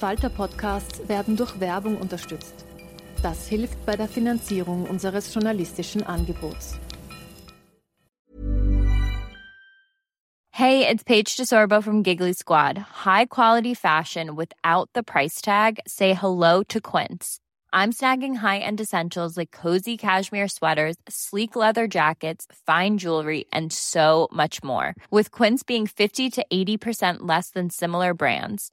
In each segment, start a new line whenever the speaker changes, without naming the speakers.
slash arena.
Falter-Podcasts werden durch Werbung unterstützt. Das hilft bei der Finanzierung unseres journalistischen Angebots.
Hey, it's Paige DeSorbo from Giggly Squad. High quality fashion without the price tag. Say hello to Quince. I'm snagging high-end essentials like cozy cashmere sweaters, sleek leather jackets, fine jewelry, and so much more. With Quince being 50 to 80% less than similar brands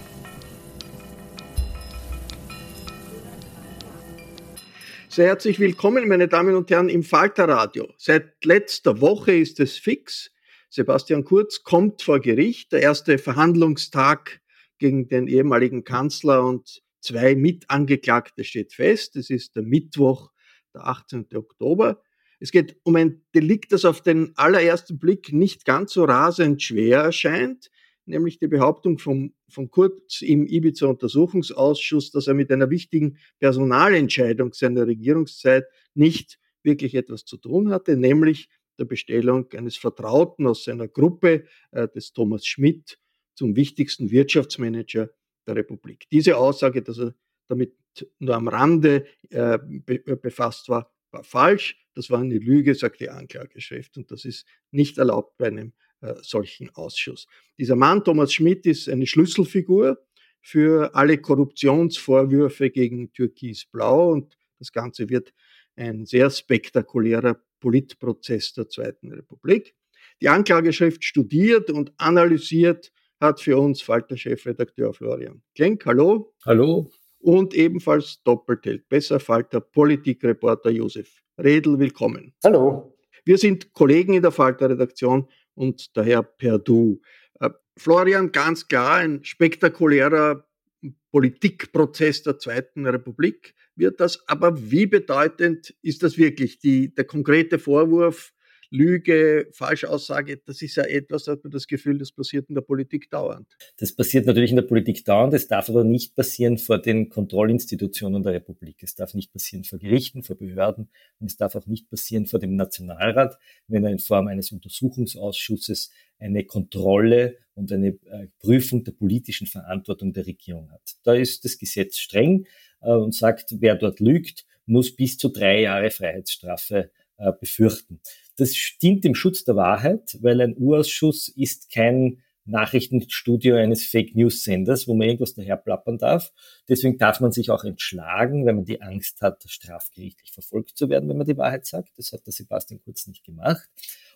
Sehr herzlich willkommen, meine Damen und Herren, im Falterradio. Seit letzter Woche ist es fix. Sebastian Kurz kommt vor Gericht. Der erste Verhandlungstag gegen den ehemaligen Kanzler und zwei Mitangeklagte steht fest. Es ist der Mittwoch, der 18. Oktober. Es geht um ein Delikt, das auf den allerersten Blick nicht ganz so rasend schwer erscheint nämlich die Behauptung von, von Kurz im Ibiza-Untersuchungsausschuss, dass er mit einer wichtigen Personalentscheidung seiner Regierungszeit nicht wirklich etwas zu tun hatte, nämlich der Bestellung eines Vertrauten aus seiner Gruppe, äh, des Thomas Schmidt, zum wichtigsten Wirtschaftsmanager der Republik. Diese Aussage, dass er damit nur am Rande äh, be befasst war, war falsch. Das war eine Lüge, sagt die Anklageschrift. Und das ist nicht erlaubt bei einem äh, solchen Ausschuss. Dieser Mann, Thomas Schmidt, ist eine Schlüsselfigur für alle Korruptionsvorwürfe gegen Türkis-Blau und das Ganze wird ein sehr spektakulärer Politprozess der Zweiten Republik. Die Anklageschrift studiert und analysiert hat für uns Falter-Chefredakteur Florian Klenk. Hallo.
Hallo.
Und ebenfalls doppelt hält besser Falter Politikreporter Josef Redl. Willkommen.
Hallo.
Wir sind Kollegen in der Falter-Redaktion und daher per Du. Äh, Florian, ganz klar, ein spektakulärer Politikprozess der Zweiten Republik wird das. Aber wie bedeutend ist das wirklich? Die, der konkrete Vorwurf, Lüge, Falschaussage, das ist ja etwas, da hat man das Gefühl, das passiert in der Politik dauernd.
Das passiert natürlich in der Politik dauernd, es darf aber nicht passieren vor den Kontrollinstitutionen der Republik. Es darf nicht passieren vor Gerichten, vor Behörden und es darf auch nicht passieren vor dem Nationalrat, wenn er in Form eines Untersuchungsausschusses eine Kontrolle und eine äh, Prüfung der politischen Verantwortung der Regierung hat. Da ist das Gesetz streng äh, und sagt, wer dort lügt, muss bis zu drei Jahre Freiheitsstrafe äh, befürchten. Das stimmt im Schutz der Wahrheit, weil ein Urausschuss ist kein Nachrichtenstudio eines Fake News Senders, wo man irgendwas daher plappern darf. Deswegen darf man sich auch entschlagen, wenn man die Angst hat, strafgerichtlich verfolgt zu werden, wenn man die Wahrheit sagt. Das hat der Sebastian Kurz nicht gemacht.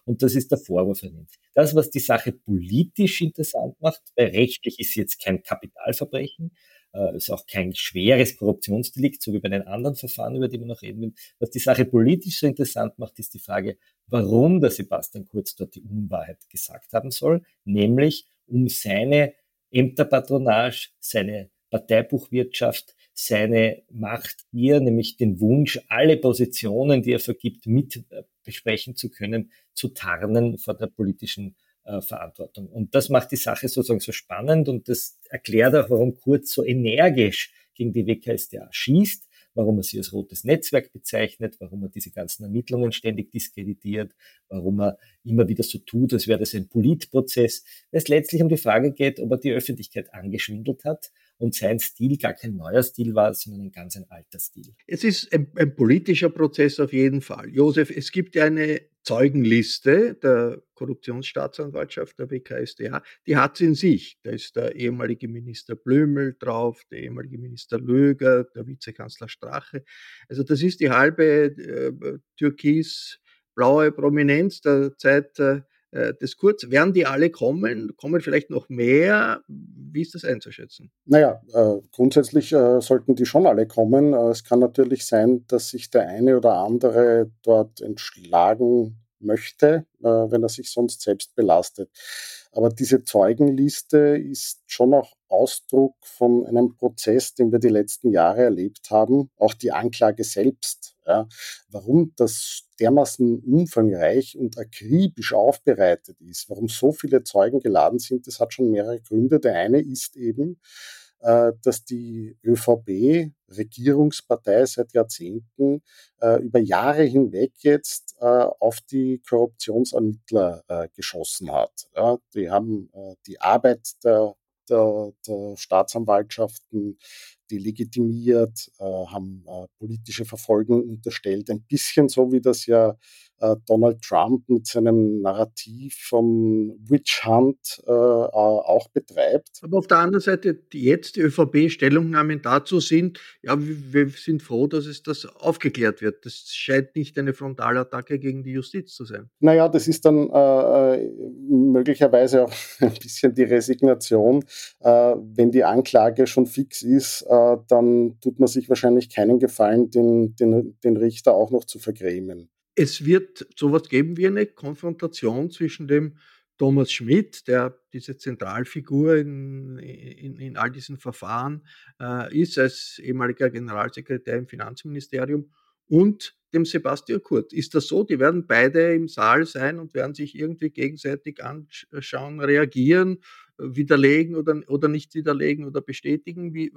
Und das ist der Vorwurf an ihn. Das, was die Sache politisch interessant macht, weil rechtlich ist jetzt kein Kapitalverbrechen, äh, ist auch kein schweres Korruptionsdelikt, so wie bei den anderen Verfahren, über die wir noch reden will. Was die Sache politisch so interessant macht, ist die Frage, warum der Sebastian Kurz dort die Unwahrheit gesagt haben soll, nämlich um seine Ämterpatronage, seine Parteibuchwirtschaft, seine Macht hier, nämlich den Wunsch, alle Positionen, die er vergibt, mit äh, besprechen zu können, zu tarnen vor der politischen äh, Verantwortung. Und das macht die Sache sozusagen so spannend und das erklärt auch, warum Kurz so energisch gegen die WKSDA schießt, warum er sie als rotes Netzwerk bezeichnet, warum er diese ganzen Ermittlungen ständig diskreditiert, warum er immer wieder so tut, als wäre das ein Politprozess, weil es letztlich um die Frage geht, ob er die Öffentlichkeit angeschwindelt hat und sein Stil gar kein neuer Stil war, sondern ein ganz ein alter Stil.
Es ist ein, ein politischer Prozess auf jeden Fall. Josef, es gibt ja eine Zeugenliste der Korruptionsstaatsanwaltschaft, der WKSDA, die hat sie in sich. Da ist der ehemalige Minister Blömel drauf, der ehemalige Minister Löger, der Vizekanzler Strache. Also das ist die halbe äh, türkis-blaue Prominenz der Zeit äh, des Kurz. Werden die alle kommen? Kommen vielleicht noch mehr? Wie ist das einzuschätzen?
Naja, äh, grundsätzlich äh, sollten die schon alle kommen. Äh, es kann natürlich sein, dass sich der eine oder andere dort entschlagen möchte, äh, wenn er sich sonst selbst belastet. Aber diese Zeugenliste ist schon auch Ausdruck von einem Prozess, den wir die letzten Jahre erlebt haben. Auch die Anklage selbst. Ja. Warum das dermaßen umfangreich und akribisch aufbereitet ist, warum so viele Zeugen geladen sind, das hat schon mehrere Gründe. Der eine ist eben, dass die ÖVP, Regierungspartei seit Jahrzehnten, äh, über Jahre hinweg jetzt äh, auf die Korruptionsermittler geschossen hat. Die haben die Arbeit der, der, der Staatsanwaltschaften delegitimiert, haben politische Verfolgung unterstellt, ein bisschen so wie das ja äh, Donald Trump mit seinem Narrativ vom Witch Hunt äh, auch betreibt.
Aber auf der anderen Seite, die jetzt die ÖVP-Stellungnahmen dazu sind, ja, wir sind froh, dass es das aufgeklärt wird. Das scheint nicht eine Frontalattacke gegen die Justiz zu sein.
Naja, das ist dann äh, äh möglicherweise auch ein bisschen die Resignation. Äh, wenn die Anklage schon fix ist, äh, dann tut man sich wahrscheinlich keinen Gefallen, den, den, den Richter auch noch zu vergrämen
es wird sowas geben wie eine Konfrontation zwischen dem Thomas Schmidt, der diese Zentralfigur in, in, in all diesen Verfahren äh, ist, als ehemaliger Generalsekretär im Finanzministerium, und dem Sebastian Kurt. Ist das so? Die werden beide im Saal sein und werden sich irgendwie gegenseitig anschauen, reagieren, widerlegen oder, oder nicht widerlegen oder bestätigen? Wie,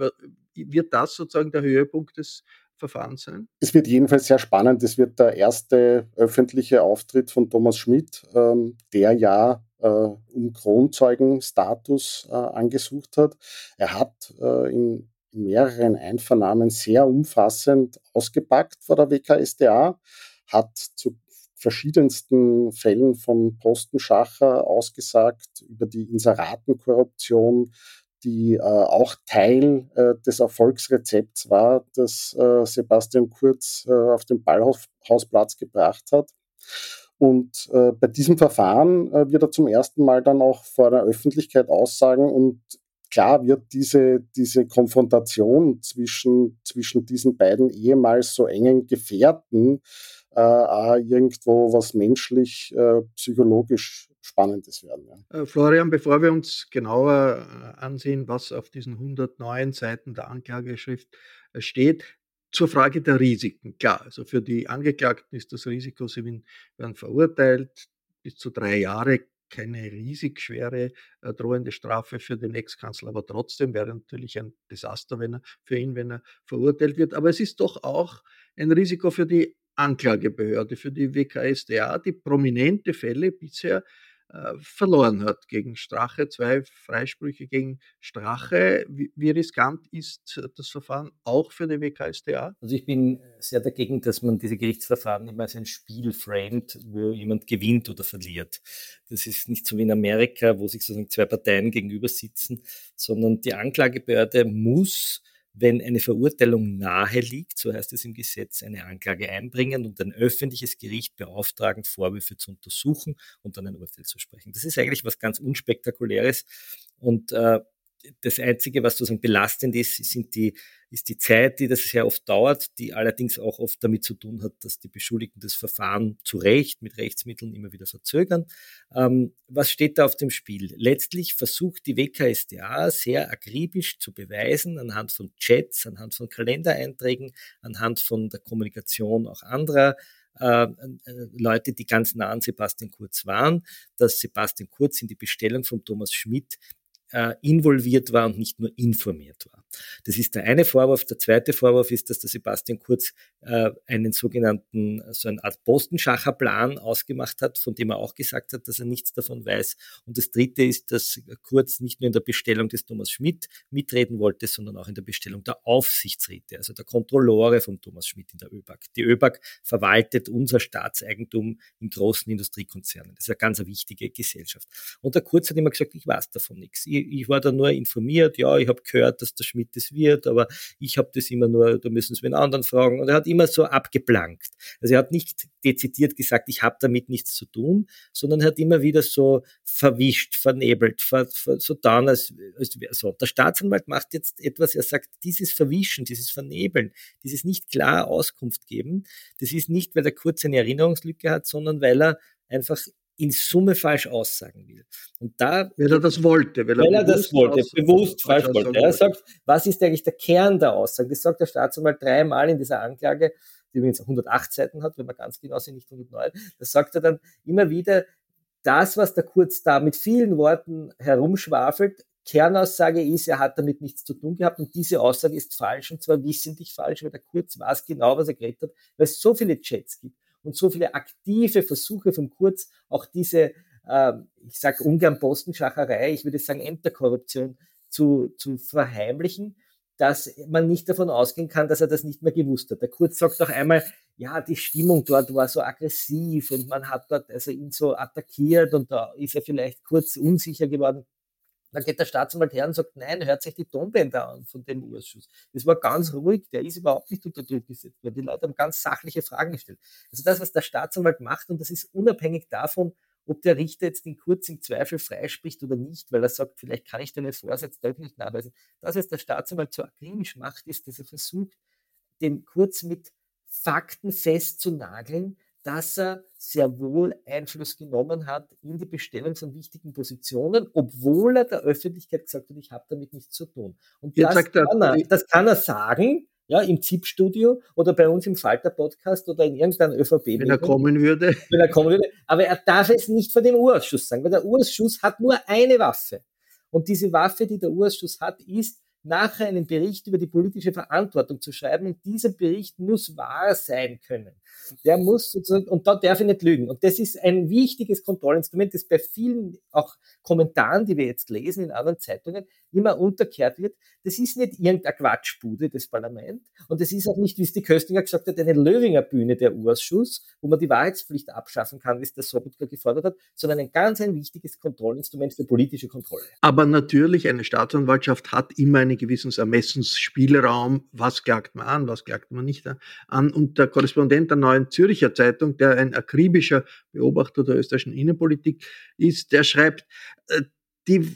wird das sozusagen der Höhepunkt des Verfahren sein?
Es wird jedenfalls sehr spannend. Es wird der erste öffentliche Auftritt von Thomas Schmidt, ähm, der ja äh, um Kronzeugenstatus äh, angesucht hat. Er hat äh, in mehreren Einvernahmen sehr umfassend ausgepackt vor der WKSDA, hat zu verschiedensten Fällen von Postenschacher ausgesagt über die Inseratenkorruption, die äh, auch Teil äh, des Erfolgsrezepts war, das äh, Sebastian Kurz äh, auf den Ballhausplatz gebracht hat. Und äh, bei diesem Verfahren äh, wird er zum ersten Mal dann auch vor der Öffentlichkeit aussagen und klar wird diese, diese Konfrontation zwischen, zwischen diesen beiden ehemals so engen Gefährten äh, irgendwo was menschlich, äh, psychologisch Spannendes werden.
Ja. Äh, Florian, bevor wir uns genauer äh, ansehen, was auf diesen 109 Seiten der Anklageschrift äh, steht, zur Frage der Risiken. Klar, also für die Angeklagten ist das Risiko, sie werden verurteilt, bis zu drei Jahre keine riesig schwere äh, drohende Strafe für den Ex-Kanzler, aber trotzdem wäre natürlich ein Desaster wenn er, für ihn, wenn er verurteilt wird. Aber es ist doch auch ein Risiko für die Anklagebehörde, für die WKSDA, die prominente Fälle bisher verloren hat gegen Strache, zwei Freisprüche gegen Strache. Wie, wie, riskant ist das Verfahren auch für die WKSDA?
Also ich bin sehr dagegen, dass man diese Gerichtsverfahren immer als ein Spiel framet, wo jemand gewinnt oder verliert. Das ist nicht so wie in Amerika, wo sich sozusagen zwei Parteien gegenüber sitzen, sondern die Anklagebehörde muss wenn eine Verurteilung nahe liegt, so heißt es im Gesetz, eine Anklage einbringen und ein öffentliches Gericht beauftragen, Vorwürfe zu untersuchen und dann ein Urteil zu sprechen. Das ist eigentlich was ganz Unspektakuläres und äh, das Einzige, was sozusagen belastend ist, sind die, ist die Zeit, die das sehr oft dauert, die allerdings auch oft damit zu tun hat, dass die Beschuldigten das Verfahren zu Recht mit Rechtsmitteln immer wieder verzögern. Ähm, was steht da auf dem Spiel? Letztlich versucht die WKSDA sehr akribisch zu beweisen, anhand von Chats, anhand von Kalendereinträgen, anhand von der Kommunikation auch anderer äh, äh, Leute, die ganz nah an Sebastian Kurz waren, dass Sebastian Kurz in die Bestellung von Thomas Schmidt involviert war und nicht nur informiert war. Das ist der eine Vorwurf. Der zweite Vorwurf ist, dass der Sebastian Kurz äh, einen sogenannten, so eine Art Postenschacher-Plan ausgemacht hat, von dem er auch gesagt hat, dass er nichts davon weiß. Und das dritte ist, dass Kurz nicht nur in der Bestellung des Thomas Schmidt mitreden wollte, sondern auch in der Bestellung der Aufsichtsräte, also der Kontrolleure von Thomas Schmidt in der ÖBAG. Die ÖBAG verwaltet unser Staatseigentum in großen Industriekonzernen. Das ist eine ganz wichtige Gesellschaft. Und der Kurz hat immer gesagt, ich weiß davon nichts. Ich, ich war da nur informiert, ja, ich habe gehört, dass der Schmidt Schmidt das wird, aber ich habe das immer nur, da müssen Sie einen anderen fragen. Und er hat immer so abgeplankt. Also er hat nicht dezidiert gesagt, ich habe damit nichts zu tun, sondern er hat immer wieder so verwischt, vernebelt, ver, ver, so dann als, als so. Der Staatsanwalt macht jetzt etwas, er sagt, dieses Verwischen, dieses Vernebeln, dieses nicht klar Auskunft geben, das ist nicht, weil er kurz eine Erinnerungslücke hat, sondern weil er einfach in Summe falsch aussagen will. Und da,
weil er das wollte,
weil, weil er, das wollte, bewusst falsch wollte. Er sagt, was ist eigentlich der Kern der Aussage? Das sagt der Staatsanwalt dreimal in dieser Anklage, die übrigens 108 Seiten hat, wenn man ganz genau sind, nicht 109. Das sagt er dann immer wieder, das, was der Kurz da mit vielen Worten herumschwafelt, Kernaussage ist, er hat damit nichts zu tun gehabt und diese Aussage ist falsch und zwar wissentlich falsch, weil der Kurz weiß genau, was er geredet hat, weil es so viele Chats gibt und so viele aktive Versuche von Kurz, auch diese, äh, ich sage ungern Postenschacherei, ich würde sagen Ämterkorruption zu, zu verheimlichen, dass man nicht davon ausgehen kann, dass er das nicht mehr gewusst hat. Der Kurz sagt auch einmal, ja, die Stimmung dort war so aggressiv und man hat dort also ihn so attackiert und da ist er vielleicht kurz unsicher geworden. Dann geht der Staatsanwalt her und sagt, nein, hört sich die Tonbänder an von dem Urschuss. Das war ganz ruhig, der ist überhaupt nicht unter Druck gesetzt, weil die Leute haben ganz sachliche Fragen gestellt. Also das, was der Staatsanwalt macht, und das ist unabhängig davon, ob der Richter jetzt den Kurz im Zweifel freispricht oder nicht, weil er sagt, vielleicht kann ich deine Vorsatz deutlich nicht nachweisen. Das, was der Staatsanwalt so akrimisch macht, ist, dass er versucht, den Kurz mit Fakten festzunageln, dass er sehr wohl Einfluss genommen hat in die Bestellung von wichtigen Positionen, obwohl er der Öffentlichkeit gesagt hat, ich habe damit nichts zu tun. Und das kann, er, das kann er sagen, ja, im ZIP-Studio oder bei uns im Falter-Podcast oder in irgendeinem ÖVP.
Wenn er kommen würde.
Wenn er kommen würde. Aber er darf es nicht vor dem Urausschuss sagen, weil der Urausschuss hat nur eine Waffe. Und diese Waffe, die der Urausschuss hat, ist, nachher einen Bericht über die politische Verantwortung zu schreiben. Und dieser Bericht muss wahr sein können. Der muss sozusagen, und da darf ich nicht lügen. Und das ist ein wichtiges Kontrollinstrument, das bei vielen auch Kommentaren, die wir jetzt lesen in anderen Zeitungen, immer unterkehrt wird. Das ist nicht irgendeine Quatschbude, das Parlament. Und das ist auch nicht, wie es die Köstinger gesagt hat, eine Löwinger Bühne, der Urschuss, wo man die Wahrheitspflicht abschaffen kann, wie es der Sobotka gefordert hat, sondern ein ganz ein wichtiges Kontrollinstrument für politische Kontrolle.
Aber natürlich, eine Staatsanwaltschaft hat immer einen gewissen Ermessensspielraum. Was klagt man an, was klagt man nicht an? Und der Korrespondent der Neuen Zürcher Zeitung, der ein akribischer Beobachter der österreichischen Innenpolitik ist, der schreibt, äh, die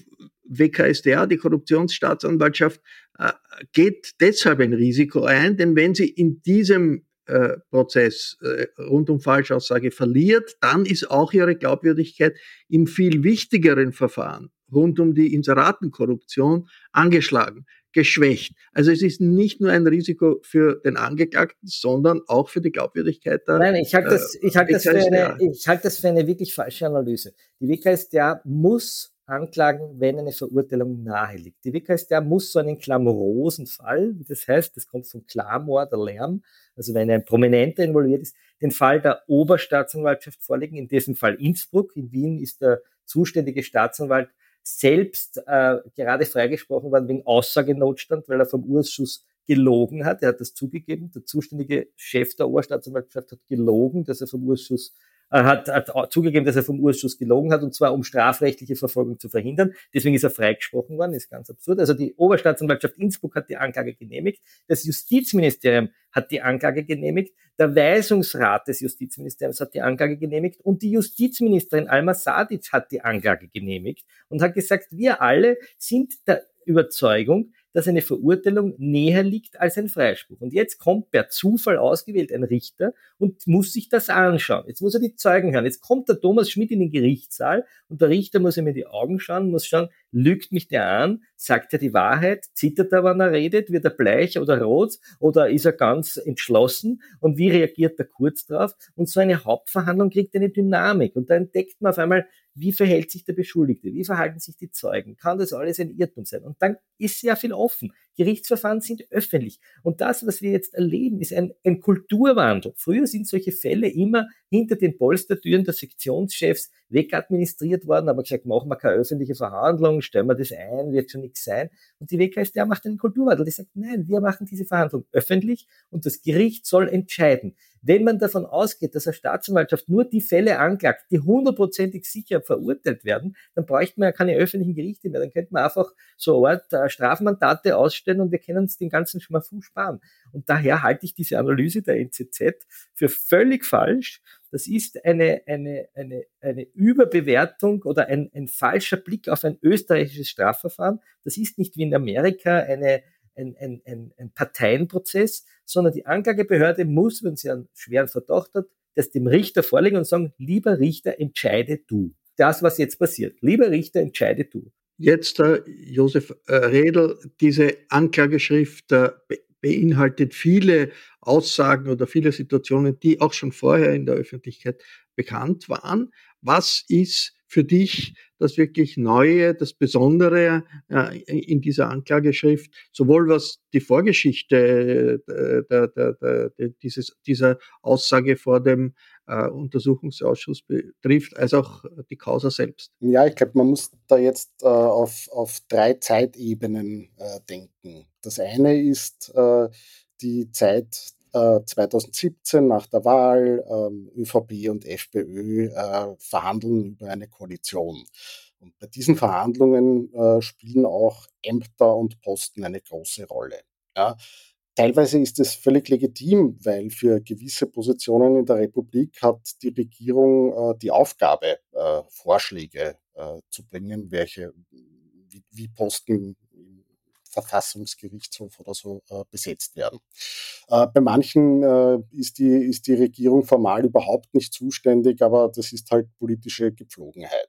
WKSDA, die Korruptionsstaatsanwaltschaft, äh, geht deshalb ein Risiko ein, denn wenn sie in diesem äh, Prozess rund um Falschaussage verliert, dann ist auch ihre Glaubwürdigkeit in viel wichtigeren Verfahren rund um die Inseratenkorruption angeschlagen geschwächt. Also es ist nicht nur ein Risiko für den Angeklagten, sondern auch für die Glaubwürdigkeit der
Nein, ich halte das, ich halte das, für eine, ich halte das für eine wirklich falsche Analyse. Die WKStA muss anklagen, wenn eine Verurteilung nahe liegt. Die WKStA muss so einen klamorosen Fall, wie das heißt, das kommt vom Klamor, der Lärm, also wenn ein Prominenter involviert ist, den Fall der Oberstaatsanwaltschaft vorlegen, in diesem Fall Innsbruck. In Wien ist der zuständige Staatsanwalt selbst äh, gerade freigesprochen worden wegen Aussagenotstand, weil er vom Urschuss gelogen hat. Er hat das zugegeben. Der zuständige Chef der Oberstaatsanwaltschaft hat gelogen, dass er vom Urschuss hat, hat zugegeben, dass er vom Urschuss gelogen hat, und zwar um strafrechtliche Verfolgung zu verhindern. Deswegen ist er freigesprochen worden, ist ganz absurd. Also die Oberstaatsanwaltschaft Innsbruck hat die Anklage genehmigt, das Justizministerium hat die Anklage genehmigt, der Weisungsrat des Justizministeriums hat die Anklage genehmigt und die Justizministerin Alma Sadic hat die Anklage genehmigt und hat gesagt, wir alle sind der Überzeugung, dass eine Verurteilung näher liegt als ein Freispruch. Und jetzt kommt per Zufall ausgewählt ein Richter und muss sich das anschauen. Jetzt muss er die Zeugen hören. Jetzt kommt der Thomas Schmidt in den Gerichtssaal und der Richter muss ihm in die Augen schauen, muss schauen, lügt mich der an, sagt er die Wahrheit, zittert er, wenn er redet, wird er bleich oder rot oder ist er ganz entschlossen und wie reagiert er kurz drauf? Und so eine Hauptverhandlung kriegt eine Dynamik und da entdeckt man auf einmal, wie verhält sich der Beschuldigte? Wie verhalten sich die Zeugen? Kann das alles ein Irrtum sein? Und dann ist sehr viel offen. Gerichtsverfahren sind öffentlich. Und das, was wir jetzt erleben, ist ein, ein Kulturwandel. Früher sind solche Fälle immer hinter den Polstertüren der Sektionschefs wegadministriert worden, aber gesagt, machen wir keine öffentliche Verhandlung, stellen wir das ein, wird schon nichts sein. Und die WKStA macht einen Kulturwandel. Die sagt, nein, wir machen diese Verhandlung öffentlich und das Gericht soll entscheiden. Wenn man davon ausgeht, dass eine Staatsanwaltschaft nur die Fälle anklagt, die hundertprozentig sicher verurteilt werden, dann bräuchte man ja keine öffentlichen Gerichte mehr. Dann könnte man einfach so Art äh, Strafmandate ausstellen und wir können uns den ganzen Schmafu sparen. Und daher halte ich diese Analyse der NZZ für völlig falsch. Das ist eine, eine, eine, eine Überbewertung oder ein, ein falscher Blick auf ein österreichisches Strafverfahren. Das ist nicht wie in Amerika eine, ein, ein, ein, ein Parteienprozess, sondern die Anklagebehörde muss, wenn sie einen schweren Verdacht hat, das dem Richter vorlegen und sagen, lieber Richter, entscheide du. Das, was jetzt passiert. Lieber Richter, entscheide du.
Jetzt, äh, Josef äh, Redl, diese Anklageschrift äh, beinhaltet viele Aussagen oder viele Situationen, die auch schon vorher in der Öffentlichkeit bekannt waren. Was ist für dich das wirklich Neue, das Besondere äh, in dieser Anklageschrift, sowohl was die Vorgeschichte äh, der, der, der, dieses, dieser Aussage vor dem äh, Untersuchungsausschuss betrifft, als auch die Causa selbst?
Ja, ich glaube, man muss da jetzt auf, auf drei Zeitebenen denken. Das eine ist die Zeit 2017 äh, nach der Wahl ähm, ÖVP und FPÖ äh, verhandeln über eine Koalition. Und bei diesen Verhandlungen äh, spielen auch Ämter und Posten eine große Rolle. Ja. Teilweise ist es völlig legitim, weil für gewisse Positionen in der Republik hat die Regierung äh, die Aufgabe, äh, Vorschläge äh, zu bringen, welche, wie, wie Posten Verfassungsgerichtshof oder so äh, besetzt werden. Äh, bei manchen äh, ist, die, ist die Regierung formal überhaupt nicht zuständig, aber das ist halt politische Gepflogenheit.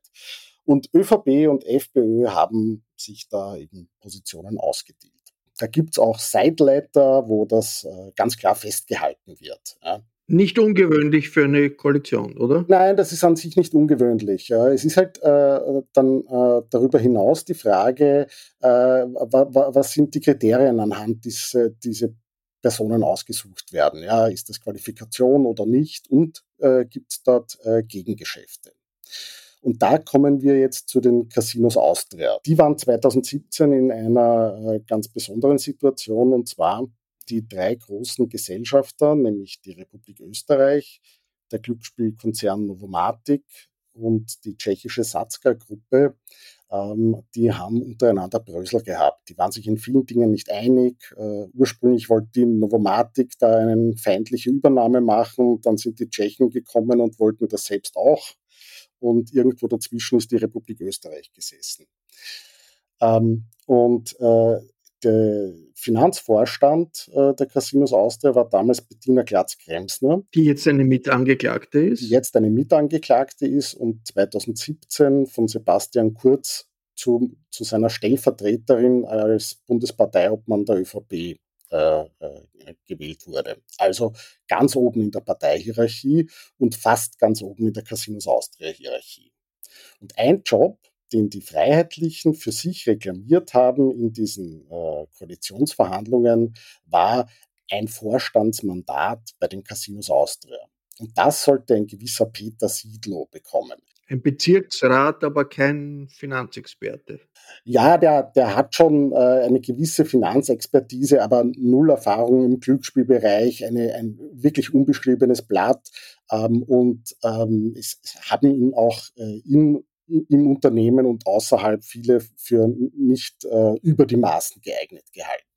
Und ÖVP und FPÖ haben sich da eben Positionen ausgedealt. Da gibt's auch Sideletter, wo das äh, ganz klar festgehalten wird. Ja.
Nicht ungewöhnlich für eine Koalition, oder?
Nein, das ist an sich nicht ungewöhnlich. Es ist halt äh, dann äh, darüber hinaus die Frage, äh, was sind die Kriterien, anhand diese, diese Personen ausgesucht werden. Ja, ist das Qualifikation oder nicht? Und äh, gibt es dort äh, Gegengeschäfte? Und da kommen wir jetzt zu den Casinos Austria. Die waren 2017 in einer äh, ganz besonderen Situation und zwar die drei großen Gesellschafter, nämlich die Republik Österreich, der Glücksspielkonzern Novomatic und die tschechische Satzka-Gruppe, ähm, die haben untereinander Brösel gehabt. Die waren sich in vielen Dingen nicht einig. Äh, ursprünglich wollte die Novomatic da eine feindliche Übernahme machen. Dann sind die Tschechen gekommen und wollten das selbst auch. Und irgendwo dazwischen ist die Republik Österreich gesessen. Ähm, und äh, der Finanzvorstand äh, der Casinos Austria war damals Bettina Glatz-Kremsner.
Die jetzt eine Mitangeklagte ist?
Die jetzt eine Mitangeklagte ist und 2017 von Sebastian Kurz zu, zu seiner Stellvertreterin als Bundesparteiobmann der ÖVP äh, äh, gewählt wurde. Also ganz oben in der Parteihierarchie und fast ganz oben in der Casinos Austria-Hierarchie. Und ein Job, den die Freiheitlichen für sich reklamiert haben in diesen äh, Koalitionsverhandlungen, war ein Vorstandsmandat bei den Casinos Austria. Und das sollte ein gewisser Peter Siedlow bekommen.
Ein Bezirksrat, aber kein Finanzexperte.
Ja, der, der hat schon äh, eine gewisse Finanzexpertise, aber null Erfahrung im Glücksspielbereich, eine, ein wirklich unbeschriebenes Blatt. Ähm, und ähm, es, es haben ihn auch äh, in im Unternehmen und außerhalb viele für nicht äh, über die Maßen geeignet gehalten.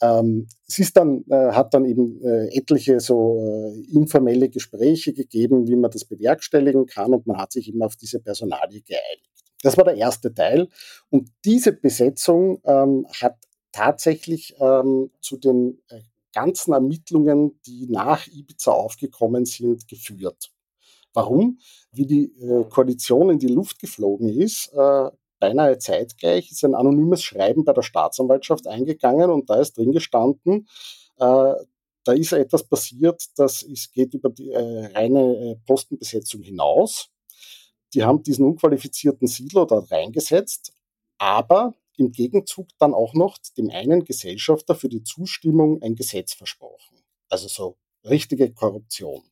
Ähm, es ist dann, äh, hat dann eben äh, etliche so äh, informelle Gespräche gegeben, wie man das bewerkstelligen kann und man hat sich eben auf diese Personalie geeinigt. Das war der erste Teil. Und diese Besetzung ähm, hat tatsächlich ähm, zu den äh, ganzen Ermittlungen, die nach Ibiza aufgekommen sind, geführt. Warum? Wie die äh, Koalition in die Luft geflogen ist, äh, beinahe zeitgleich ist ein anonymes Schreiben bei der Staatsanwaltschaft eingegangen und da ist drin gestanden, äh, da ist etwas passiert, das ist, geht über die äh, reine äh, Postenbesetzung hinaus. Die haben diesen unqualifizierten Siedler dort reingesetzt, aber im Gegenzug dann auch noch dem einen Gesellschafter für die Zustimmung ein Gesetz versprochen. Also so richtige Korruption.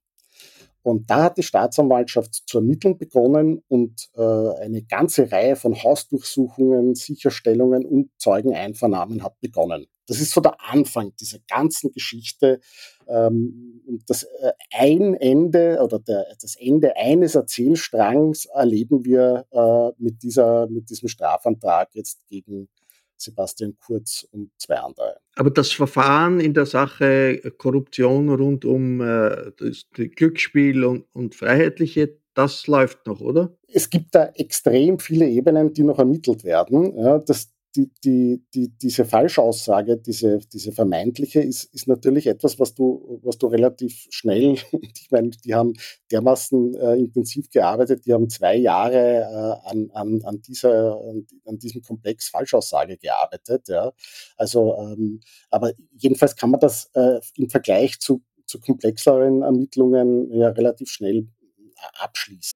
Und da hat die Staatsanwaltschaft zu ermitteln begonnen und äh, eine ganze Reihe von Hausdurchsuchungen, Sicherstellungen und Zeugeneinvernahmen hat begonnen. Das ist so der Anfang dieser ganzen Geschichte. Ähm, und das äh, ein Ende oder der, das Ende eines Erzählstrangs erleben wir äh, mit, dieser, mit diesem Strafantrag jetzt gegen Sebastian Kurz und zwei andere.
Aber das Verfahren in der Sache Korruption rund um äh, das, Glücksspiel und, und Freiheitliche, das läuft noch, oder?
Es gibt da extrem viele Ebenen, die noch ermittelt werden. Ja, das, die, die, die, diese Falschaussage, diese, diese vermeintliche, ist, ist natürlich etwas, was du, was du relativ schnell, ich meine, die haben dermaßen äh, intensiv gearbeitet, die haben zwei Jahre äh, an, an, an, dieser, an diesem Komplex Falschaussage gearbeitet. Ja. Also, ähm, aber jedenfalls kann man das äh, im Vergleich zu, zu komplexeren Ermittlungen ja relativ schnell äh, abschließen.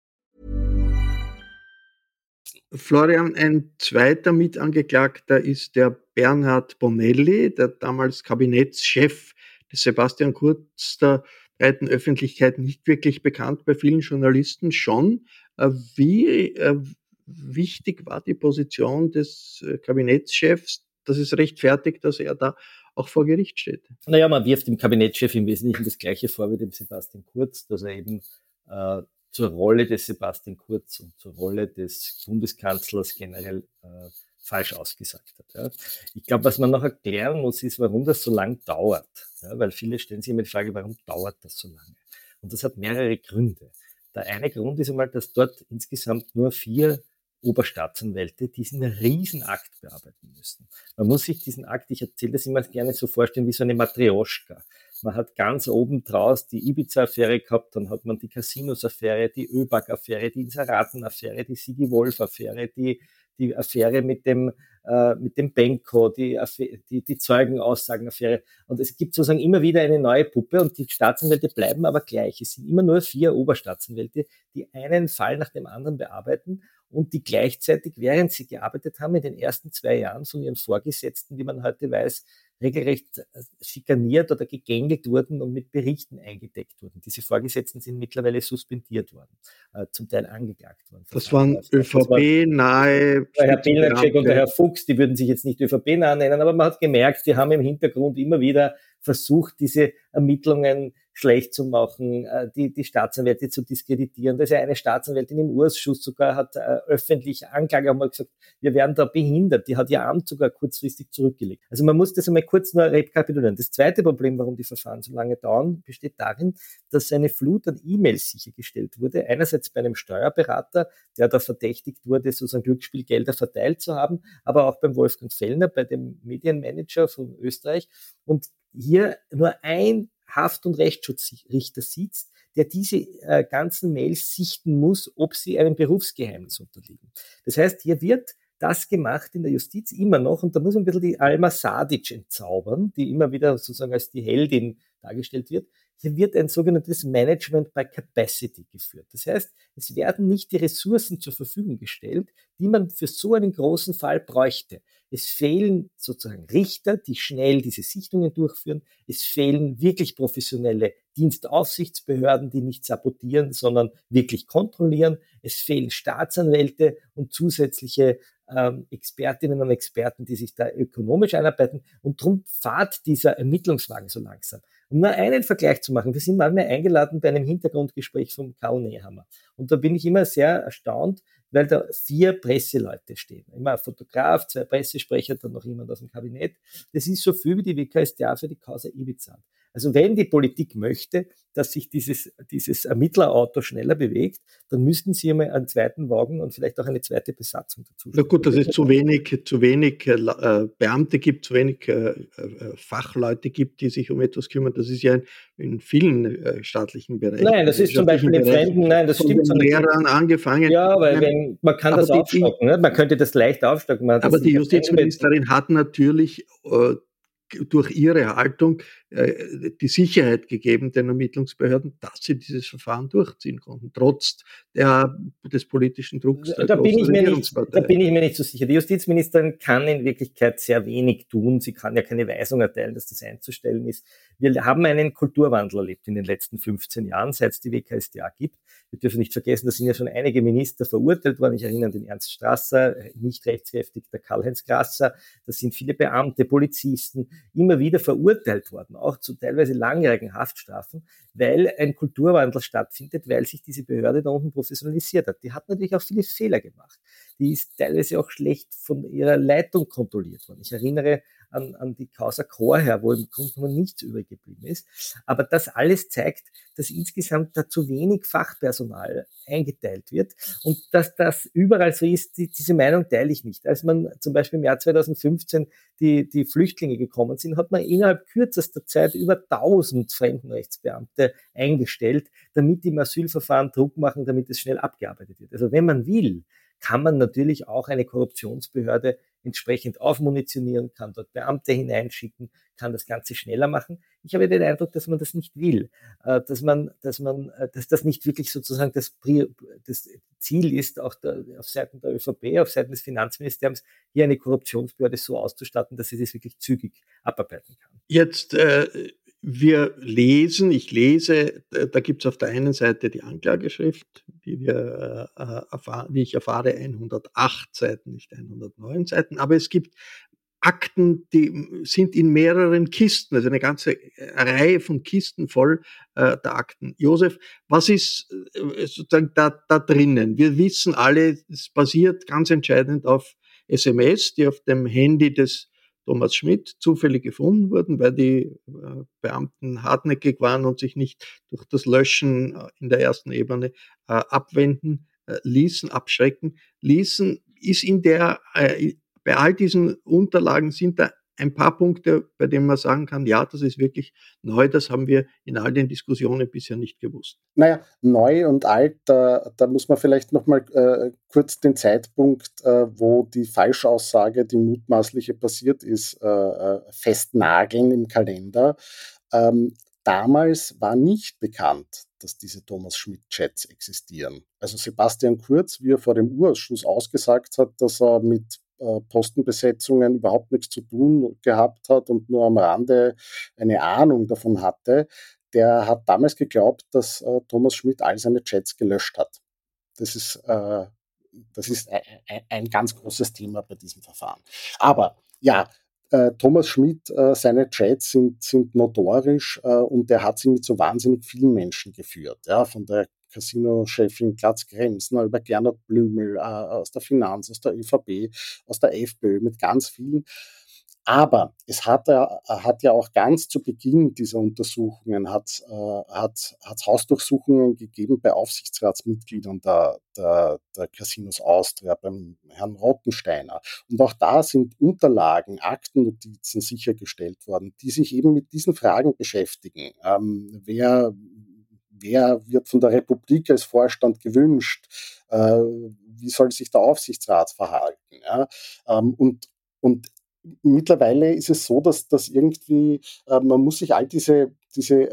Florian, ein zweiter Mitangeklagter ist der Bernhard Bonelli, der damals Kabinettschef des Sebastian Kurz der breiten Öffentlichkeit nicht wirklich bekannt, bei vielen Journalisten schon. Äh, wie äh, wichtig war die Position des äh, Kabinettschefs, dass es rechtfertigt, dass er da auch vor Gericht steht?
Naja, man wirft dem Kabinettschef im Wesentlichen das Gleiche vor wie dem Sebastian Kurz, dass er eben zur Rolle des Sebastian Kurz und zur Rolle des Bundeskanzlers generell äh, falsch ausgesagt hat. Ja. Ich glaube, was man noch erklären muss, ist, warum das so lang dauert. Ja, weil viele stellen sich immer die Frage, warum dauert das so lange? Und das hat mehrere Gründe. Der eine Grund ist einmal, dass dort insgesamt nur vier Oberstaatsanwälte diesen Riesenakt bearbeiten müssen. Man muss sich diesen Akt, ich erzähle das immer gerne so vorstellen, wie so eine Matrioschka. Man hat ganz oben draus die Ibiza-Affäre gehabt, dann hat man die Casinos-Affäre, die ÖBAG-Affäre, die Inseraten-Affäre, die Sigi Wolf-Affäre, die, die Affäre mit dem, äh, mit dem Benko, die, die, die Zeugenaussagen-Affäre. Und es gibt sozusagen immer wieder eine neue Puppe und die Staatsanwälte bleiben aber gleich. Es sind immer nur vier Oberstaatsanwälte, die einen Fall nach dem anderen bearbeiten und die gleichzeitig, während sie gearbeitet haben, in den ersten zwei Jahren von ihren Vorgesetzten, wie man heute weiß, regelrecht äh, schikaniert oder gegängelt wurden und mit Berichten eingedeckt wurden. Diese Vorgesetzten sind mittlerweile suspendiert worden, äh, zum Teil angeklagt worden.
Das waren ÖVP-nahe.
Der Herr Pilnacek und der Herr Fuchs, die würden sich jetzt nicht ÖVP-nah nennen, aber man hat gemerkt, die haben im Hintergrund immer wieder versucht, diese Ermittlungen schlecht zu machen, äh, die, die Staatsanwälte zu diskreditieren. Da ist ja eine Staatsanwältin im Urschuss sogar hat äh, öffentlich Anklage haben gesagt, wir werden da behindert. Die hat ihr Amt sogar kurzfristig zurückgelegt. Also man muss das einmal kurz nur rekapitulieren. Das zweite Problem, warum die Verfahren so lange dauern, besteht darin, dass eine Flut an E-Mails sichergestellt wurde. Einerseits bei einem Steuerberater, der da verdächtigt wurde, sozusagen Glücksspielgelder verteilt zu haben, aber auch beim Wolfgang Fellner, bei dem Medienmanager von Österreich. Und hier nur ein Haft- und Rechtsschutzrichter sitzt, der diese äh, ganzen Mails sichten muss, ob sie einem Berufsgeheimnis unterliegen. Das heißt, hier wird das gemacht in der Justiz immer noch und da muss man ein bisschen die Alma Sadic entzaubern, die immer wieder sozusagen als die Heldin dargestellt wird. Hier wird ein sogenanntes Management by Capacity geführt. Das heißt, es werden nicht die Ressourcen zur Verfügung gestellt, die man für so einen großen Fall bräuchte. Es fehlen sozusagen Richter, die schnell diese Sichtungen durchführen. Es fehlen wirklich professionelle Dienstaufsichtsbehörden, die nicht sabotieren, sondern wirklich kontrollieren. Es fehlen Staatsanwälte und zusätzliche ähm, Expertinnen und Experten, die sich da ökonomisch einarbeiten. Und darum fahrt dieser Ermittlungswagen so langsam. Um nur einen Vergleich zu machen, wir sind manchmal eingeladen bei einem Hintergrundgespräch von Karl Nehammer. Und da bin ich immer sehr erstaunt, weil da vier Presseleute stehen. Immer ein Fotograf, zwei Pressesprecher, dann noch jemand aus dem Kabinett. Das ist so viel wie die WKStA für die Causa Ibiza. Also wenn die Politik möchte, dass sich dieses, dieses Ermittlerauto schneller bewegt, dann müssten sie einmal einen zweiten Wagen und vielleicht auch eine zweite Besatzung dazu.
Na gut, dass es zu wenig, zu wenig äh, Beamte gibt, zu wenig äh, äh, Fachleute gibt, die sich um etwas kümmern. Das ist ja in, in vielen äh, staatlichen Bereichen.
Nein, das ist zum Beispiel in Fremden, nein, das stimmt.
Von Lehrern angefangen.
Ja, weil wenn, man kann das aufstocken, ne? man könnte das leicht aufstocken.
aber die Justizministerin hat natürlich äh, durch ihre Haltung äh, die Sicherheit gegeben den Ermittlungsbehörden, dass sie dieses Verfahren durchziehen konnten, trotz der, des politischen Drucks.
Da bin, ich mir nicht, da bin ich mir nicht so sicher. Die Justizministerin kann in Wirklichkeit sehr wenig tun. Sie kann ja keine Weisung erteilen, dass das einzustellen ist. Wir haben einen Kulturwandel erlebt in den letzten 15 Jahren, seit es die WKStA gibt. Wir dürfen nicht vergessen, da sind ja schon einige Minister verurteilt worden. Ich erinnere an den Ernst Strasser, nicht rechtskräftig der Karl-Heinz Grasser. Da sind viele Beamte, Polizisten immer wieder verurteilt worden, auch zu teilweise langjährigen Haftstrafen, weil ein Kulturwandel stattfindet, weil sich diese Behörde da unten professionalisiert hat. Die hat natürlich auch viele Fehler gemacht. Die ist teilweise auch schlecht von ihrer Leitung kontrolliert worden. Ich erinnere an, an die Causa Chorherr, wo im Grunde genommen nichts übrig geblieben ist. Aber das alles zeigt, dass insgesamt da zu wenig Fachpersonal eingeteilt wird und dass das überall so ist, die, diese Meinung teile ich nicht. Als man zum Beispiel im Jahr 2015 die, die Flüchtlinge gekommen sind, hat man innerhalb kürzester Zeit über 1000 Fremdenrechtsbeamte eingestellt, damit im Asylverfahren Druck machen, damit es schnell abgearbeitet wird. Also wenn man will, kann man natürlich auch eine Korruptionsbehörde entsprechend aufmunitionieren, kann dort Beamte hineinschicken, kann das Ganze schneller machen. Ich habe den Eindruck, dass man das nicht will, äh, dass man, dass man, äh, dass das nicht wirklich sozusagen das, das Ziel ist, auch der, auf Seiten der ÖVP, auf Seiten des Finanzministeriums, hier eine Korruptionsbehörde so auszustatten, dass sie das wirklich zügig abarbeiten kann.
Jetzt äh, wir lesen, ich lese, da gibt es auf der einen Seite die Anklageschrift, die, wir, äh, erfahren, wie ich erfahre, 108 Seiten, nicht 109 Seiten, aber es gibt Akten, die sind in mehreren Kisten, also eine ganze Reihe von Kisten voll äh, der Akten. Josef, was ist äh, sozusagen da, da drinnen? Wir wissen alle, es basiert ganz entscheidend auf SMS, die auf dem Handy des Thomas Schmidt zufällig gefunden wurden, weil die äh, Beamten hartnäckig waren und sich nicht durch das Löschen äh, in der ersten Ebene äh, abwenden ließen, abschrecken. Ließen, ist in der, bei all diesen Unterlagen sind da ein paar Punkte, bei denen man sagen kann, ja, das ist wirklich neu, das haben wir in all den Diskussionen bisher nicht gewusst.
Naja, neu und alt, da, da muss man vielleicht nochmal äh, kurz den Zeitpunkt, äh, wo die Falschaussage, die mutmaßliche passiert ist, äh, äh festnageln im Kalender. Ähm, damals war nicht bekannt, dass diese Thomas Schmidt-Chats existieren. Also Sebastian Kurz, wie er vor dem Urausschuss ausgesagt hat, dass er mit Postenbesetzungen überhaupt nichts zu tun gehabt hat und nur am Rande eine Ahnung davon hatte, der hat damals geglaubt, dass äh, Thomas Schmidt all seine Chats gelöscht hat. Das ist, äh, das ist ein, ganz großes Thema bei diesem Verfahren. Aber ja, äh, Thomas Schmidt, äh, seine Chats sind, sind notorisch äh, und er hat sie mit so wahnsinnig vielen Menschen geführt. Ja, von der Casino-Chefin Glatz Gremsner, über Gernot Blümel äh, aus der Finanz, aus der ÖVP, aus der FPÖ, mit ganz vielen. Aber es hat, äh, hat ja auch ganz zu Beginn dieser Untersuchungen hat, äh, hat, hat Hausdurchsuchungen gegeben bei Aufsichtsratsmitgliedern der, der, der Casinos Austria, beim Herrn Rottensteiner. Und auch da sind Unterlagen, Aktennotizen sichergestellt worden, die sich eben mit diesen Fragen beschäftigen. Ähm, wer, wer wird von der Republik als Vorstand gewünscht, äh, wie soll sich der Aufsichtsrat verhalten. Ja? Ähm, und, und mittlerweile ist es so, dass, dass irgendwie, äh, man muss sich all diese, diese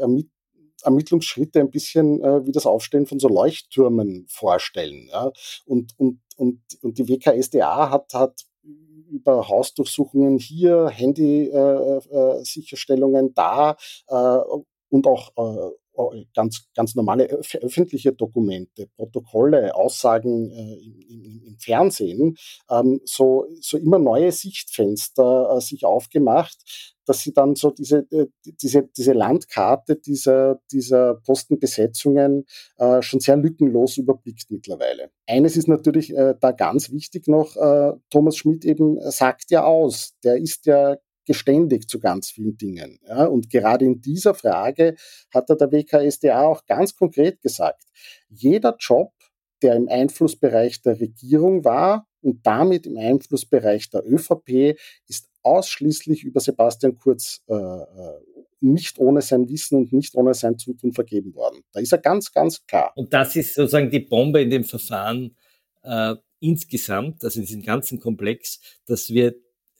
Ermittlungsschritte ein bisschen äh, wie das Aufstellen von so Leuchttürmen vorstellen. Ja? Und, und, und, und die WKSDA hat, hat über Hausdurchsuchungen hier, Handy-Sicherstellungen äh, äh, da äh, und auch äh, ganz, ganz normale öffentliche Dokumente, Protokolle, Aussagen äh, im, im, Fernsehen, ähm, so, so immer neue Sichtfenster äh, sich aufgemacht, dass sie dann so diese, äh, diese, diese Landkarte dieser, dieser Postenbesetzungen äh, schon sehr lückenlos überblickt mittlerweile. Eines ist natürlich äh, da ganz wichtig noch, äh, Thomas Schmidt eben sagt ja aus, der ist ja geständig zu ganz vielen Dingen. Ja, und gerade in dieser Frage hat er der WKSDA auch ganz konkret gesagt, jeder Job, der im Einflussbereich der Regierung war und damit im Einflussbereich der ÖVP, ist ausschließlich über Sebastian Kurz äh, äh, nicht ohne sein Wissen und nicht ohne sein Zutun vergeben worden. Da ist er ganz, ganz klar.
Und das ist sozusagen die Bombe in dem Verfahren äh, insgesamt, also in diesem ganzen Komplex, dass wir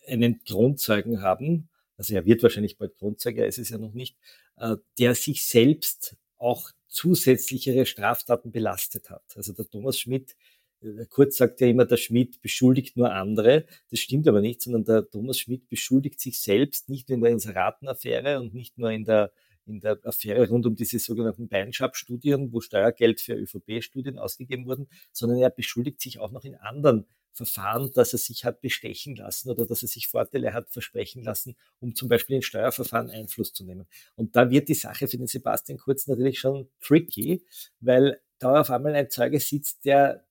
einen Grundzeugen haben, also er wird wahrscheinlich bald Grundzeuge, er ist es ja noch nicht, äh, der sich selbst auch zusätzlichere Straftaten belastet hat. Also der Thomas Schmidt äh, Kurz sagt ja immer, der Schmidt beschuldigt nur andere. Das stimmt aber nicht, sondern der Thomas Schmidt beschuldigt sich selbst nicht nur in der Inseratenaffäre und nicht nur in der, in der Affäre rund um diese sogenannten Beinschab-Studien, wo Steuergeld für ÖVP-Studien ausgegeben wurden, sondern er beschuldigt sich auch noch in anderen Verfahren, dass er sich hat bestechen lassen oder dass er sich Vorteile hat versprechen lassen, um zum Beispiel in Steuerverfahren Einfluss zu nehmen. Und da wird die Sache für den Sebastian Kurz natürlich schon tricky, weil da auf einmal ein Zeuge sitzt, der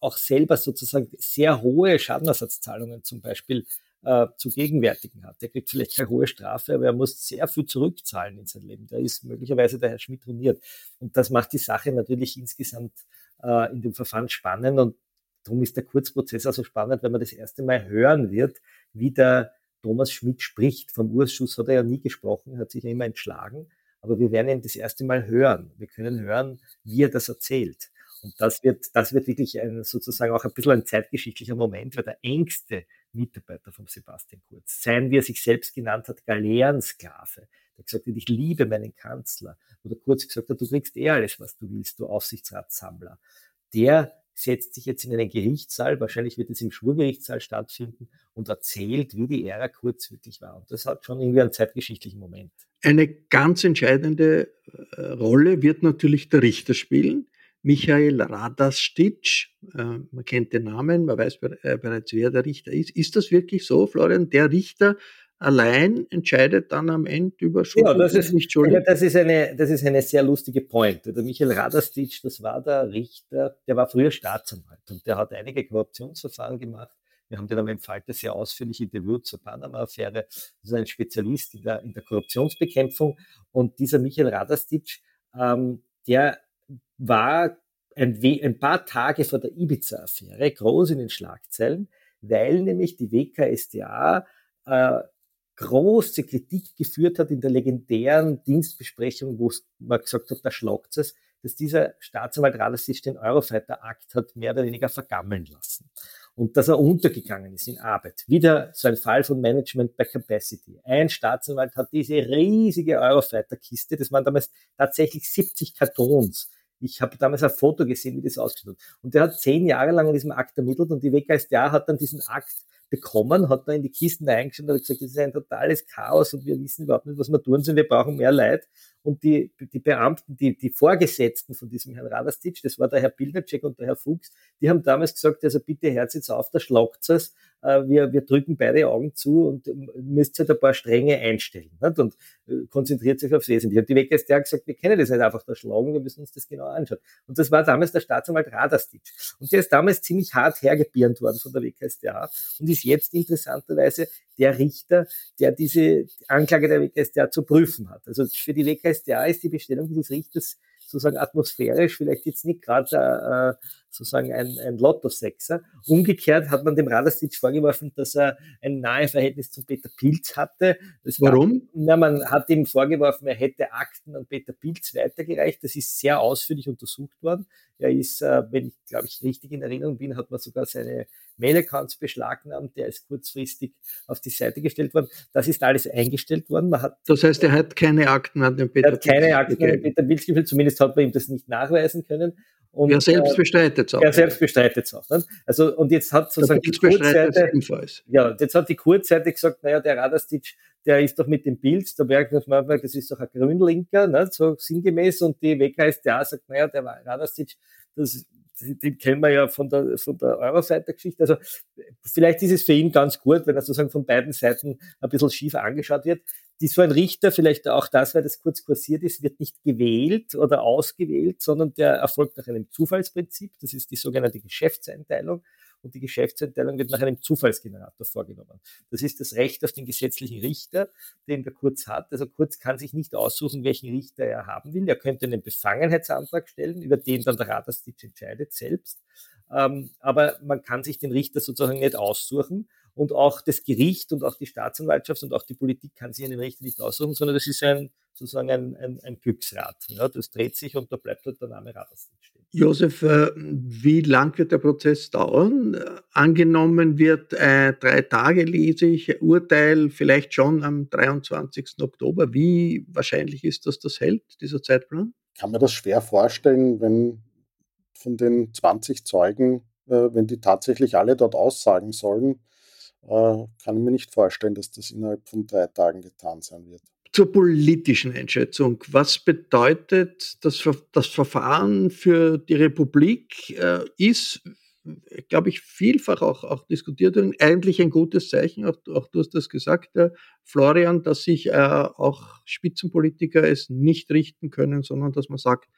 auch selber sozusagen sehr hohe Schadenersatzzahlungen zum Beispiel äh, zu gegenwärtigen hat. Der kriegt vielleicht keine hohe Strafe, aber er muss sehr viel zurückzahlen in sein Leben. Da ist möglicherweise der Herr Schmidt ruiniert. Und das macht die Sache natürlich insgesamt äh, in dem Verfahren spannend. Und darum ist der Kurzprozess also spannend, weil man das erste Mal hören wird, wie der Thomas Schmidt spricht. Vom Urschuss hat er ja nie gesprochen, hat sich ja immer entschlagen. Aber wir werden ihn das erste Mal hören. Wir können hören, wie er das erzählt. Und das wird, das wird wirklich ein, sozusagen auch ein bisschen ein zeitgeschichtlicher Moment, weil der engste Mitarbeiter von Sebastian Kurz, sein, wie er sich selbst genannt hat, Galeerensklave, der gesagt hat, ich liebe meinen Kanzler, oder Kurz gesagt hat, du kriegst eh alles, was du willst, du Aufsichtsratssammler, der setzt sich jetzt in einen Gerichtssaal, wahrscheinlich wird es im Schwurgerichtssaal stattfinden und erzählt, wie die Ära Kurz wirklich war. Und das hat schon irgendwie einen zeitgeschichtlichen Moment.
Eine ganz entscheidende äh, Rolle wird natürlich der Richter spielen. Michael Radastic, äh, man kennt den Namen, man weiß äh, bereits, wer der Richter ist. Ist das wirklich so, Florian? Der Richter allein entscheidet dann am Ende über
Schuld ja, das ist, nicht Schuld. Das ist eine, das ist eine sehr lustige Point. Der Michael Radastic, das war der Richter, der war früher Staatsanwalt und der hat einige Korruptionsverfahren gemacht. Wir haben den aber im Falter sehr ausführlich interviewt zur Panama-Affäre. Das ist ein Spezialist in der, in der Korruptionsbekämpfung. Und dieser Michael Radastic, ähm, der war ein, ein paar Tage vor der Ibiza-Affäre groß in den Schlagzeilen, weil nämlich die WKSDA äh, große Kritik geführt hat in der legendären Dienstbesprechung, wo man gesagt hat, da schlagt es, dass dieser Staatsanwalt Radasic den Eurofighter-Akt hat mehr oder weniger vergammeln lassen und dass er untergegangen ist in Arbeit. Wieder so ein Fall von Management by Capacity. Ein Staatsanwalt hat diese riesige Eurofighter-Kiste, das waren damals tatsächlich 70 Kartons, ich habe damals ein Foto gesehen, wie das ausgeschaut. Und der hat zehn Jahre lang an diesem Akt ermittelt und die WKStA hat dann diesen Akt bekommen, hat da in die Kisten eingeschaut und hat gesagt, das ist ein totales Chaos und wir wissen überhaupt nicht, was wir tun sollen, wir brauchen mehr Leid. Und die, die Beamten, die, die Vorgesetzten von diesem Herrn Radastitsch, das war der Herr Bildercheck und der Herr Fuchs, die haben damals gesagt, also bitte Herz jetzt auf, da schlagt es, äh, wir, wir drücken beide Augen zu und müsst halt ein paar Stränge einstellen nicht? und äh, konzentriert sich aufs Wesentliche. Und die WKStA hat gesagt, wir kennen das nicht einfach da schlagen, wir müssen uns das genau anschauen. Und das war damals der Staatsanwalt Radastitsch. Und der ist damals ziemlich hart hergebirnt worden von der WKStA und ist jetzt interessanterweise der Richter, der diese Anklage der WKStA zu prüfen hat. Also für die WKStA ist die Bestellung dieses Richters sozusagen atmosphärisch vielleicht jetzt nicht gerade sozusagen ein, ein Lotto-Sechser. Umgekehrt hat man dem Radastitsch vorgeworfen, dass er ein nahe Verhältnis zum Peter Pilz hatte.
Das Warum?
War, na, man hat ihm vorgeworfen, er hätte Akten an Peter Pilz weitergereicht. Das ist sehr ausführlich untersucht worden. Er ist, äh, wenn ich glaube ich richtig in Erinnerung bin, hat man sogar seine Mail-Accounts beschlagnahmt, der ist kurzfristig auf die Seite gestellt worden. Das ist alles eingestellt worden. Man hat,
das heißt, er hat keine Akten an den Peter
Er hat keine Akten an den Peter Pilz geführt, zumindest hat man ihm das nicht nachweisen können.
Und, er selbst äh, bestreitet es
auch. Er selbst bestreitet es auch. Ne? Also, und jetzt hat sozusagen die Kurzseite, ja, jetzt hat die Kurzseite gesagt, naja, der Radastic, der ist doch mit dem Bild, der Bergner Marburg, das ist doch ein Grünlinker, ne? so sinngemäß, und die WKStA sagt, naja, der Radastic, das den kennen wir ja von der, von der Eurofighter-Geschichte. Also vielleicht ist es für ihn ganz gut, wenn er sozusagen von beiden Seiten ein bisschen schief angeschaut wird. Die, so ein Richter, vielleicht auch das, weil das kurz kursiert ist, wird nicht gewählt oder ausgewählt, sondern der erfolgt nach einem Zufallsprinzip. Das ist die sogenannte Geschäftseinteilung und die Geschäftseinteilung wird nach einem Zufallsgenerator vorgenommen. Das ist das Recht auf den gesetzlichen Richter, den der Kurz hat. Also Kurz kann sich nicht aussuchen, welchen Richter er haben will. Er könnte einen Befangenheitsantrag stellen, über den dann der Ratersitz entscheidet selbst. Ähm, aber man kann sich den Richter sozusagen nicht aussuchen und auch das Gericht und auch die Staatsanwaltschaft und auch die Politik kann sich einen Richter nicht aussuchen, sondern das ist ein, sozusagen ein, ein, ein Glücksrad. Ja, das dreht sich und da bleibt halt der Name Radersitz stehen.
Josef, äh, wie lang wird der Prozess dauern? Angenommen wird äh, drei Tage, lese ich, Urteil vielleicht schon am 23. Oktober. Wie wahrscheinlich ist, dass das hält, dieser Zeitplan?
Ich kann mir das schwer vorstellen, wenn von den 20 Zeugen, äh, wenn die tatsächlich alle dort aussagen sollen, äh, kann ich mir nicht vorstellen, dass das innerhalb von drei Tagen getan sein wird.
Zur politischen Einschätzung. Was bedeutet das, das Verfahren für die Republik? Äh, ist, glaube ich, vielfach auch, auch diskutiert und eigentlich ein gutes Zeichen, auch, auch du hast das gesagt, äh, Florian, dass sich äh, auch Spitzenpolitiker es nicht richten können, sondern dass man sagt,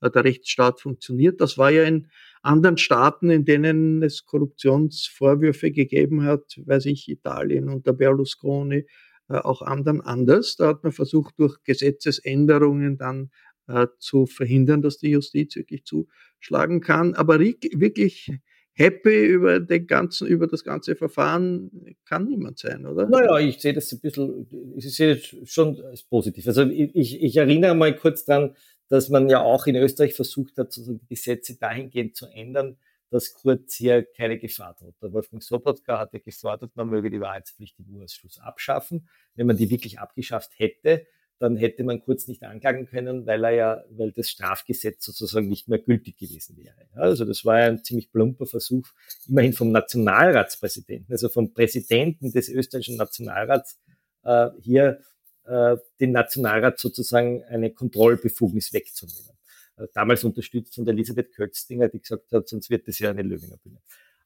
äh, der Rechtsstaat funktioniert. Das war ja in anderen Staaten, in denen es Korruptionsvorwürfe gegeben hat, weiß ich, Italien unter Berlusconi, auch anderen anders. Da hat man versucht, durch Gesetzesänderungen dann äh, zu verhindern, dass die Justiz wirklich zuschlagen kann. Aber wirklich happy über den ganzen, über das ganze Verfahren kann niemand sein, oder?
Naja, ich sehe das ein bisschen, ich sehe das schon als positiv. Also ich, ich erinnere mal kurz dran, dass man ja auch in Österreich versucht hat, sozusagen die Gesetze dahingehend zu ändern, dass Kurz hier keine Gefahr droht. Der Wolfgang Sobotka hat ja gefordert, man möge die Wahrheitspflicht im Urausschuss abschaffen. Wenn man die wirklich abgeschafft hätte, dann hätte man Kurz nicht anklagen können, weil er ja, weil das Strafgesetz sozusagen nicht mehr gültig gewesen wäre. Also das war ja ein ziemlich plumper Versuch, immerhin vom Nationalratspräsidenten, also vom Präsidenten des österreichischen Nationalrats, äh, hier äh, den Nationalrat sozusagen eine Kontrollbefugnis wegzunehmen. Äh, damals unterstützt von Elisabeth Kötzinger, die gesagt hat, sonst wird das ja eine Löwinger Bühne.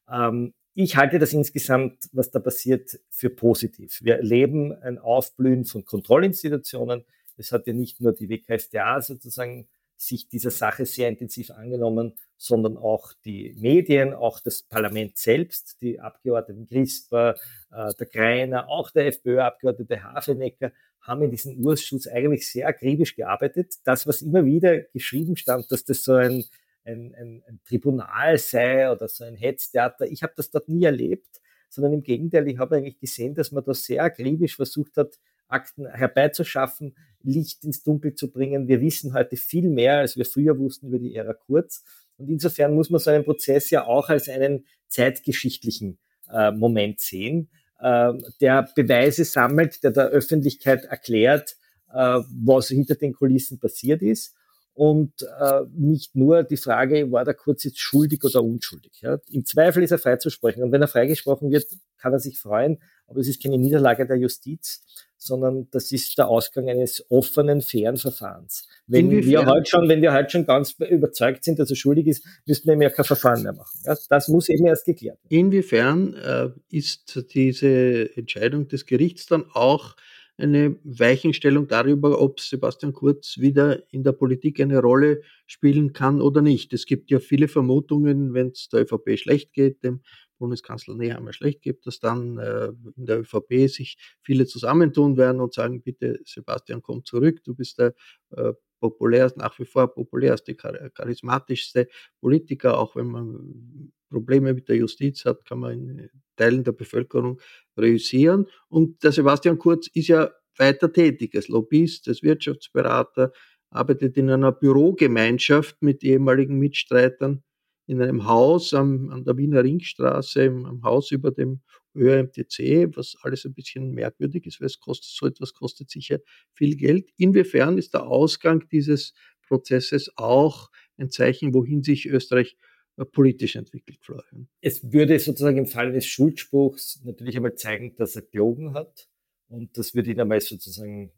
Ähm, ich halte das insgesamt, was da passiert, für positiv. Wir erleben ein Aufblühen von Kontrollinstitutionen. Es hat ja nicht nur die WKStA sozusagen sich dieser Sache sehr intensiv angenommen, sondern auch die Medien, auch das Parlament selbst, die Abgeordneten Christper, äh, der Greiner, auch der FPÖ-Abgeordnete Hafenecker haben in diesem Urschuss eigentlich sehr akribisch gearbeitet. Das, was immer wieder geschrieben stand, dass das so ein, ein, ein, ein Tribunal sei oder so ein Hetztheater, ich habe das dort nie erlebt, sondern im Gegenteil, ich habe eigentlich gesehen, dass man da sehr akribisch versucht hat, Akten herbeizuschaffen, Licht ins Dunkel zu bringen. Wir wissen heute viel mehr, als wir früher wussten über die Ära Kurz. Und insofern muss man so einen Prozess ja auch als einen zeitgeschichtlichen äh, Moment sehen. Ähm, der Beweise sammelt, der der Öffentlichkeit erklärt, äh, was hinter den Kulissen passiert ist. Und äh, nicht nur die Frage, war der Kurz jetzt schuldig oder unschuldig. Ja? Im Zweifel ist er freizusprechen. Und wenn er freigesprochen wird, kann er sich freuen. Aber es ist keine Niederlage der Justiz, sondern das ist der Ausgang eines offenen, fairen Verfahrens. Wenn wir heute schon, wenn wir heute schon ganz überzeugt sind, dass er schuldig ist, müssten wir mehr kein Verfahren mehr machen. Ja, das muss eben erst geklärt
werden. Inwiefern äh, ist diese Entscheidung des Gerichts dann auch eine Weichenstellung darüber, ob Sebastian Kurz wieder in der Politik eine Rolle spielen kann oder nicht. Es gibt ja viele Vermutungen, wenn es der ÖVP schlecht geht, dem Bundeskanzler Nehammer schlecht gibt, dass dann äh, in der ÖVP sich viele zusammentun werden und sagen, bitte Sebastian, komm zurück, du bist der äh, populär, nach wie vor populärste, charismatischste Politiker, auch wenn man Probleme mit der Justiz hat, kann man in Teilen der Bevölkerung reüssieren. Und der Sebastian Kurz ist ja weiter tätig als Lobbyist, als Wirtschaftsberater, arbeitet in einer Bürogemeinschaft mit ehemaligen Mitstreitern in einem Haus am, an der Wiener Ringstraße, im, am Haus über dem ÖMTC, was alles ein bisschen merkwürdig ist, weil es kostet, so etwas kostet sicher viel Geld. Inwiefern ist der Ausgang dieses Prozesses auch ein Zeichen, wohin sich Österreich äh, politisch entwickelt, Florian?
Es würde sozusagen im Fall des Schuldspruchs natürlich einmal zeigen, dass er gelogen hat. Und das würde ihn einmal sozusagen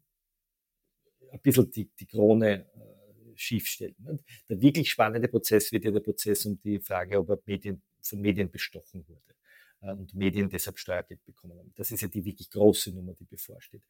ein bisschen die, die Krone äh, schiefstellen. Der wirklich spannende Prozess wird ja der Prozess um die Frage, ob er Medien, von Medien bestochen wurde und Medien deshalb Steuergeld bekommen haben. Das ist ja die wirklich große Nummer, die bevorsteht.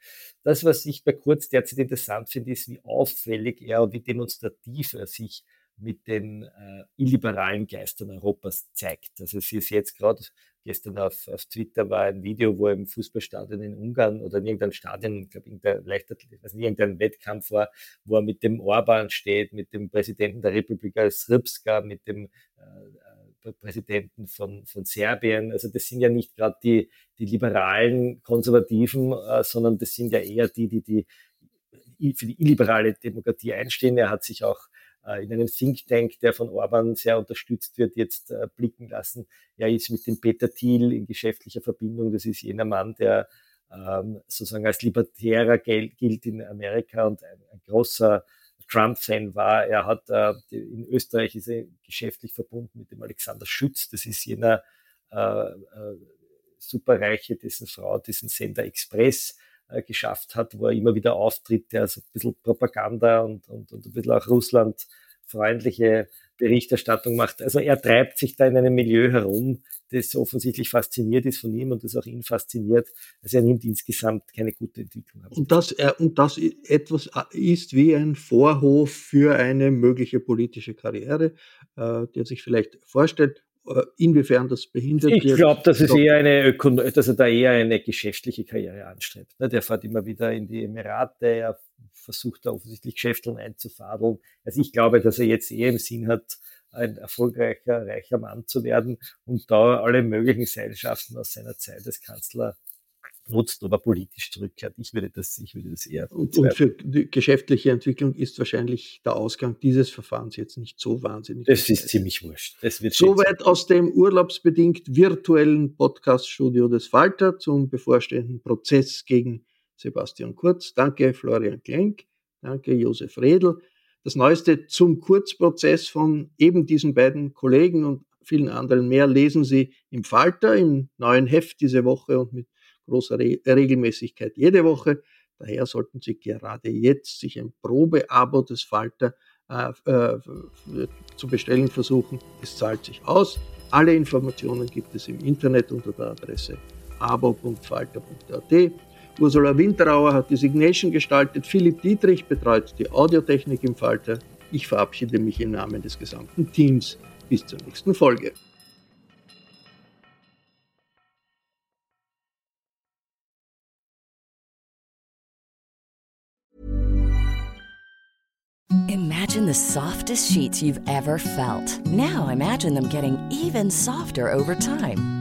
Das, was ich bei Kurz derzeit interessant finde, ist, wie auffällig er und wie demonstrativ er sich mit den äh, illiberalen Geistern Europas zeigt. Also es ist jetzt gerade, gestern auf, auf Twitter war ein Video, wo er im Fußballstadion in Ungarn oder in irgendeinem Stadion, ich glaube, irgendein, also irgendein Wettkampf war, wo er mit dem Orban steht, mit dem Präsidenten der Republika Srpska, mit dem äh, Präsidenten von, von Serbien. Also das sind ja nicht gerade die, die liberalen Konservativen, äh, sondern das sind ja eher die, die, die für die illiberale Demokratie einstehen. Er hat sich auch äh, in einem Think Tank, der von Orban sehr unterstützt wird, jetzt äh, blicken lassen. Er ist mit dem Peter Thiel in geschäftlicher Verbindung. Das ist jener Mann, der ähm, sozusagen als Libertärer gilt in Amerika und ein, ein großer Trump-Fan war. Er hat äh, in Österreich ist er geschäftlich verbunden mit dem Alexander Schütz. Das ist jener äh, äh, Superreiche, dessen Frau diesen Sender Express äh, geschafft hat, wo er immer wieder auftritt, der so ein bisschen Propaganda und, und, und ein bisschen auch Russland freundliche Berichterstattung macht. Also er treibt sich da in einem Milieu herum, das offensichtlich fasziniert ist von ihm und das auch ihn fasziniert. Also er nimmt insgesamt keine gute Entwicklung.
Und das, und das etwas ist wie ein Vorhof für eine mögliche politische Karriere, äh, die er sich vielleicht vorstellt. Äh, inwiefern das behindert.
Ich glaube, dass, es eher eine dass er da eher eine geschäftliche Karriere anstrebt. Ne? Der fährt immer wieder in die Emirate, er versucht da offensichtlich Geschäfteln einzufadeln. Also ich glaube, dass er jetzt eher im Sinn hat, ein erfolgreicher, reicher Mann zu werden und da alle möglichen Seilschaften aus seiner Zeit als Kanzler nutzt oder politisch zurückkehrt. Ich würde das, ich würde das eher.
Und, und, für die geschäftliche Entwicklung ist wahrscheinlich der Ausgang dieses Verfahrens jetzt nicht so wahnsinnig.
Das ist ziemlich wurscht. Das
wird Soweit aus dem urlaubsbedingt virtuellen Podcaststudio des Falter zum bevorstehenden Prozess gegen Sebastian Kurz. Danke Florian Klenk. Danke Josef Redl. Das Neueste zum Kurzprozess von eben diesen beiden Kollegen und vielen anderen mehr lesen Sie im Falter im neuen Heft diese Woche und mit großer Re Regelmäßigkeit jede Woche. Daher sollten Sie gerade jetzt sich ein Probeabo des Falter äh, äh, zu bestellen versuchen. Es zahlt sich aus. Alle Informationen gibt es im Internet unter der Adresse abo.falter.at. Ursula Winterauer hat die Signation gestaltet. Philipp Dietrich betreut die Audiotechnik im Falter. Ich verabschiede mich im Namen des gesamten Teams. Bis zur nächsten Folge.
Imagine the softest sheets you've ever felt. Now imagine them getting even softer over time.